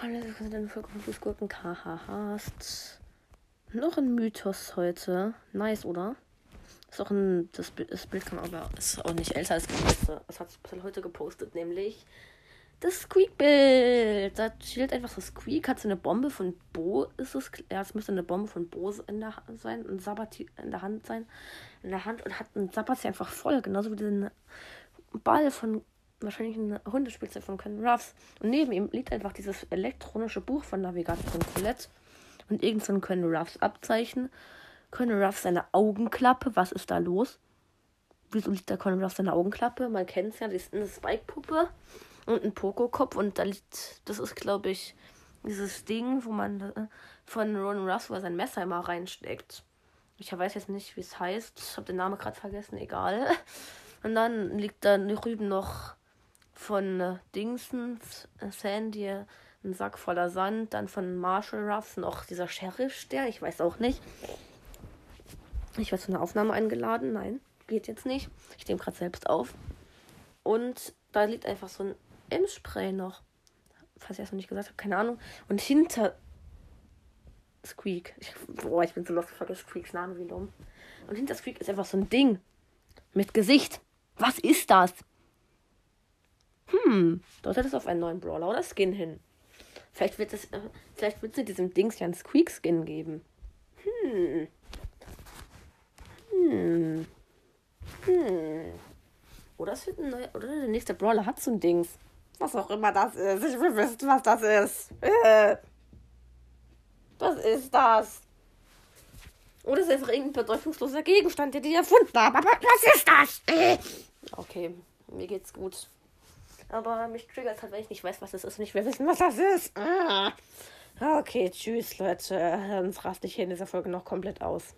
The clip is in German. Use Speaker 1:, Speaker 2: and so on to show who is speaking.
Speaker 1: Hallo, wir sind eine Folge von Fußgurken KHHst. Noch ein Mythos heute. Nice, oder? Ist auch ein. Das Bild, das Bild kann aber. Ist auch nicht älter als das. Das hat es heute gepostet, nämlich. Das Squeak-Bild. Da chillt einfach so Squeak. Hat so eine Bombe von Bo. Ist es. Ja, es müsste eine Bombe von Bo in der Hand sein. Ein Sabbat in der Hand sein. In der Hand. Und hat einen Sabbat einfach voll. Genauso wie diesen Ball von wahrscheinlich ein Hundespielzeug von Ken Ruffs. Und neben ihm liegt einfach dieses elektronische Buch von Navigation Colette und irgend so ein Ken Ruffs Abzeichen. Ken Ruffs seine Augenklappe. Was ist da los? Wieso liegt da Ken Ruffs seine Augenklappe? Man kennt es ja, das ist eine Spike-Puppe und ein Pokokopf und da liegt, das ist glaube ich dieses Ding, wo man äh, von Ron Ruffs, wo er sein Messer immer reinsteckt. Ich weiß jetzt nicht, wie es heißt. Ich habe den Namen gerade vergessen, egal. Und dann liegt da drüben noch von äh, Dingsens, Sandy, ein Sack voller Sand, dann von Marshall Ruffs noch dieser Sheriff-Stern, ich weiß auch nicht. Ich werde zu einer Aufnahme eingeladen, nein, geht jetzt nicht. Ich nehme gerade selbst auf. Und da liegt einfach so ein M-Spray noch. Falls ich das noch nicht gesagt habe, keine Ahnung. Und hinter Squeak, ich, boah, ich bin so lost, ich vergesse Squeaks Name wie dumm. Und hinter Squeak ist einfach so ein Ding mit Gesicht. Was ist das? Hm, deutet es auf einen neuen Brawler oder Skin hin. Vielleicht wird es, äh, vielleicht wird es diesem Dings ja einen Squeak-Skin geben. Hm. Hm. Hm. Oder es wird ein neuer, oder der nächste Brawler hat so ein Dings. Was auch immer das ist. Ich will wissen, was das ist. Äh. Was ist das? Oder es ist einfach irgendein bedeutungsloser Gegenstand, den die erfunden haben. Aber was ist das? Äh. Okay, mir geht's gut. Aber mich triggert halt, wenn ich nicht weiß, was das ist und ich will wissen, was das ist. Ah. Okay, tschüss, Leute. Sonst raste ich hier in dieser Folge noch komplett aus.